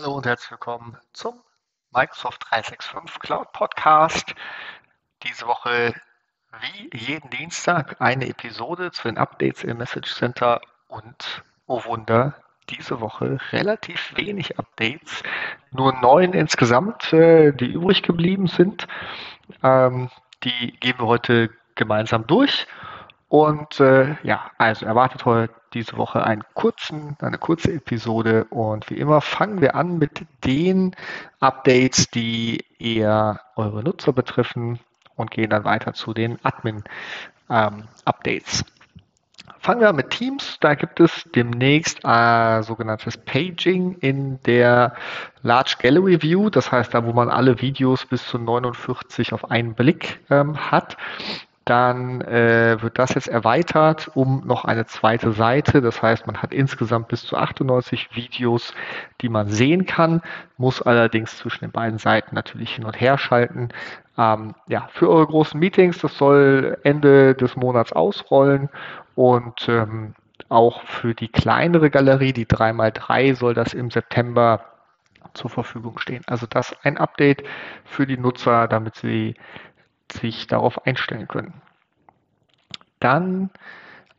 Hallo und herzlich willkommen zum Microsoft 365 Cloud Podcast. Diese Woche wie jeden Dienstag eine Episode zu den Updates im Message Center und, oh Wunder, diese Woche relativ wenig Updates, nur neun insgesamt, äh, die übrig geblieben sind. Ähm, die gehen wir heute gemeinsam durch. Und äh, ja, also erwartet heute diese Woche einen kurzen, eine kurze Episode und wie immer fangen wir an mit den Updates, die eher eure Nutzer betreffen und gehen dann weiter zu den Admin-Updates. Ähm, Fangen wir an mit Teams. Da gibt es demnächst äh, sogenanntes Paging in der Large Gallery View. Das heißt, da wo man alle Videos bis zu 49 auf einen Blick ähm, hat dann äh, wird das jetzt erweitert um noch eine zweite Seite. Das heißt, man hat insgesamt bis zu 98 Videos, die man sehen kann, muss allerdings zwischen den beiden Seiten natürlich hin und her schalten. Ähm, ja, für eure großen Meetings, das soll Ende des Monats ausrollen und ähm, auch für die kleinere Galerie, die 3x3, soll das im September zur Verfügung stehen. Also das ein Update für die Nutzer, damit sie sich darauf einstellen können. Dann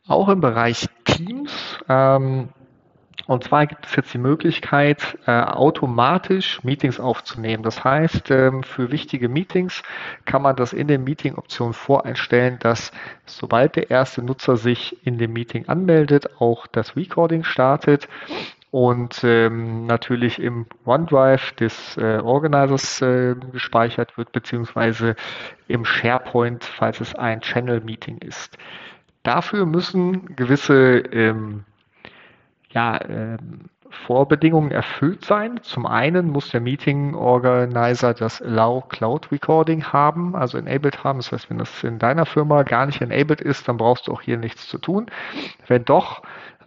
auch im Bereich Teams. Ähm, und zwar gibt es jetzt die Möglichkeit, äh, automatisch Meetings aufzunehmen. Das heißt, ähm, für wichtige Meetings kann man das in den Meeting-Optionen voreinstellen, dass sobald der erste Nutzer sich in dem Meeting anmeldet, auch das Recording startet und ähm, natürlich im OneDrive des äh, Organizers äh, gespeichert wird, beziehungsweise im SharePoint, falls es ein Channel-Meeting ist. Dafür müssen gewisse ähm, ja, ähm, Vorbedingungen erfüllt sein. Zum einen muss der Meeting Organizer das Allow Cloud Recording haben, also enabled haben. Das heißt, wenn das in deiner Firma gar nicht enabled ist, dann brauchst du auch hier nichts zu tun. Wenn doch,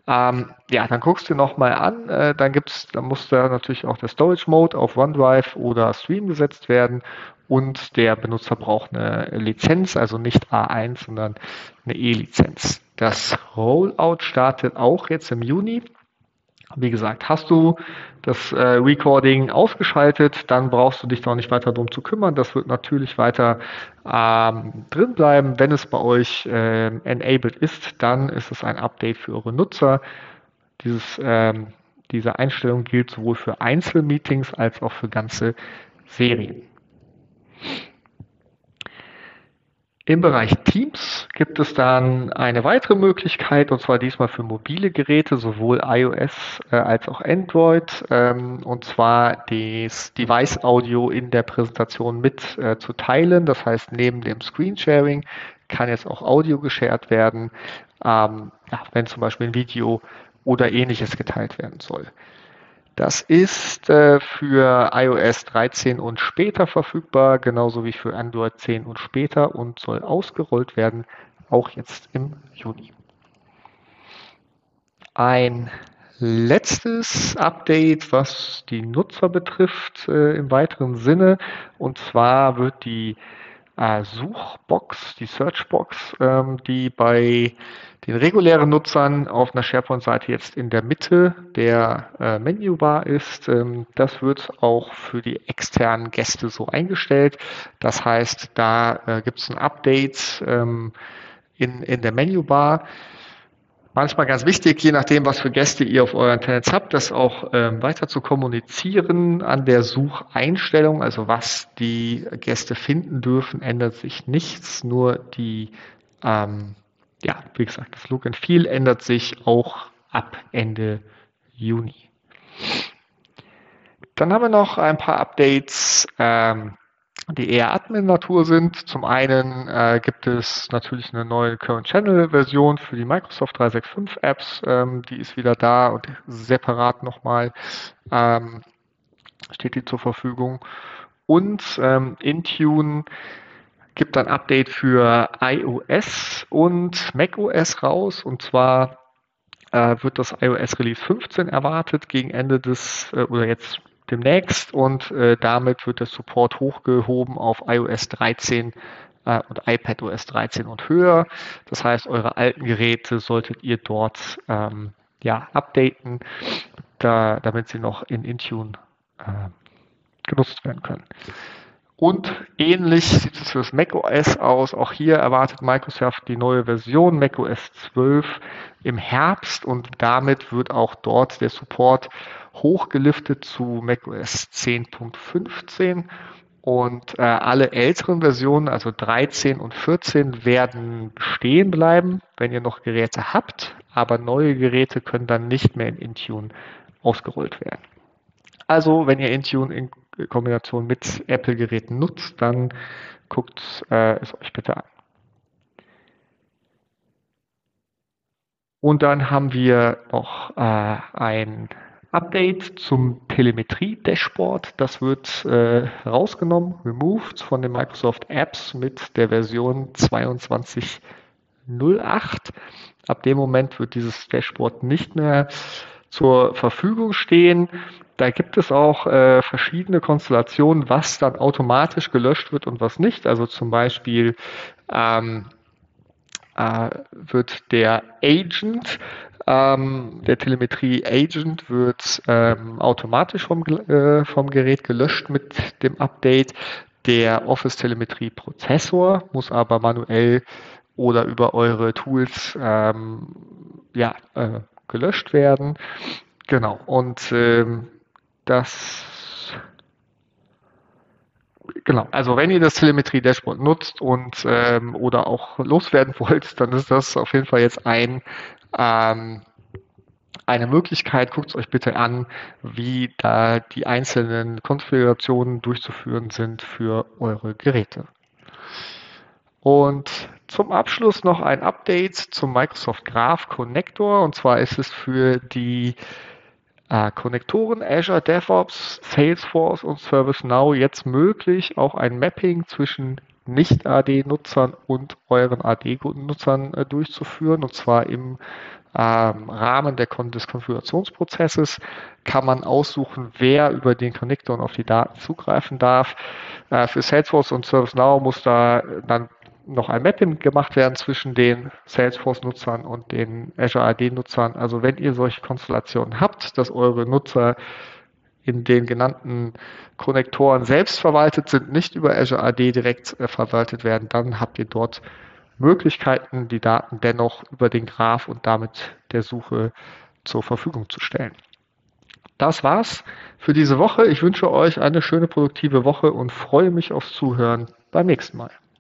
ähm, ja, dann guckst du nochmal an, äh, dann gibt's, dann muss da natürlich auch der Storage Mode auf OneDrive oder Stream gesetzt werden und der Benutzer braucht eine Lizenz, also nicht A1, sondern eine E-Lizenz. Das Rollout startet auch jetzt im Juni. Wie gesagt, hast du das äh, Recording ausgeschaltet, dann brauchst du dich doch nicht weiter darum zu kümmern. Das wird natürlich weiter ähm, drin bleiben. Wenn es bei euch äh, enabled ist, dann ist es ein Update für eure Nutzer. Dieses, ähm, diese Einstellung gilt sowohl für Einzelmeetings als auch für ganze Serien. Im Bereich Teams gibt es dann eine weitere Möglichkeit, und zwar diesmal für mobile Geräte, sowohl iOS äh, als auch Android, ähm, und zwar das Device Audio in der Präsentation mit äh, zu teilen. Das heißt, neben dem Screensharing kann jetzt auch Audio geshared werden, ähm, ja, wenn zum Beispiel ein Video oder ähnliches geteilt werden soll. Das ist äh, für iOS 13 und später verfügbar, genauso wie für Android 10 und später und soll ausgerollt werden, auch jetzt im Juni. Ein letztes Update, was die Nutzer betrifft äh, im weiteren Sinne, und zwar wird die äh, Suchbox, die Searchbox, ähm, die bei den regulären Nutzern auf einer SharePoint-Seite jetzt in der Mitte der äh, Menübar ist. Ähm, das wird auch für die externen Gäste so eingestellt. Das heißt, da äh, gibt es ein Update ähm, in, in der Menübar. Manchmal ganz wichtig, je nachdem, was für Gäste ihr auf euren Tenants habt, das auch ähm, weiter zu kommunizieren an der Sucheinstellung. Also was die Gäste finden dürfen, ändert sich nichts. Nur die ähm, ja, wie gesagt, das Look and Feel ändert sich auch ab Ende Juni. Dann haben wir noch ein paar Updates, ähm, die eher Admin-Natur sind. Zum einen äh, gibt es natürlich eine neue Current Channel-Version für die Microsoft 365 Apps. Ähm, die ist wieder da und separat nochmal ähm, steht die zur Verfügung. Und ähm, Intune gibt ein Update für iOS und macOS raus. Und zwar äh, wird das iOS Release 15 erwartet gegen Ende des äh, oder jetzt demnächst und äh, damit wird der Support hochgehoben auf iOS 13 äh, und iPadOS 13 und höher. Das heißt, eure alten Geräte solltet ihr dort ähm, ja, updaten, da, damit sie noch in Intune äh, genutzt werden können. Und ähnlich sieht es für das macOS aus. Auch hier erwartet Microsoft die neue Version macOS 12 im Herbst und damit wird auch dort der Support hochgeliftet zu macOS 10.15 und äh, alle älteren Versionen, also 13 und 14, werden bestehen bleiben, wenn ihr noch Geräte habt, aber neue Geräte können dann nicht mehr in Intune ausgerollt werden. Also, wenn ihr Intune in Kombination mit Apple-Geräten nutzt, dann guckt äh, es euch bitte an. Und dann haben wir noch äh, ein Update zum Telemetrie-Dashboard. Das wird äh, rausgenommen, removed von den Microsoft Apps mit der Version 22.08. Ab dem Moment wird dieses Dashboard nicht mehr zur Verfügung stehen. Da gibt es auch äh, verschiedene Konstellationen, was dann automatisch gelöscht wird und was nicht. Also zum Beispiel ähm, äh, wird der Agent ähm, der Telemetrie-Agent wird ähm, automatisch vom, äh, vom Gerät gelöscht mit dem Update. Der Office-Telemetrie-Prozessor muss aber manuell oder über eure Tools ähm, ja, äh, gelöscht werden. Genau. Und ähm, das Genau, also wenn ihr das Telemetrie-Dashboard nutzt und ähm, oder auch loswerden wollt, dann ist das auf jeden Fall jetzt ein ähm, eine Möglichkeit. Guckt es euch bitte an, wie da die einzelnen Konfigurationen durchzuführen sind für eure Geräte. Und zum Abschluss noch ein Update zum Microsoft Graph Connector. Und zwar ist es für die äh, Konnektoren Azure DevOps, Salesforce und ServiceNow jetzt möglich, auch ein Mapping zwischen Nicht-AD-Nutzern und euren AD-Nutzern äh, durchzuführen. Und zwar im ähm, Rahmen der, des Konfigurationsprozesses kann man aussuchen, wer über den Connector auf die Daten zugreifen darf. Äh, für Salesforce und ServiceNow muss da dann noch ein Mapping gemacht werden zwischen den Salesforce-Nutzern und den Azure AD-Nutzern. Also wenn ihr solche Konstellationen habt, dass eure Nutzer in den genannten Konnektoren selbst verwaltet sind, nicht über Azure AD direkt äh, verwaltet werden, dann habt ihr dort Möglichkeiten, die Daten dennoch über den Graph und damit der Suche zur Verfügung zu stellen. Das war's für diese Woche. Ich wünsche euch eine schöne produktive Woche und freue mich aufs Zuhören beim nächsten Mal.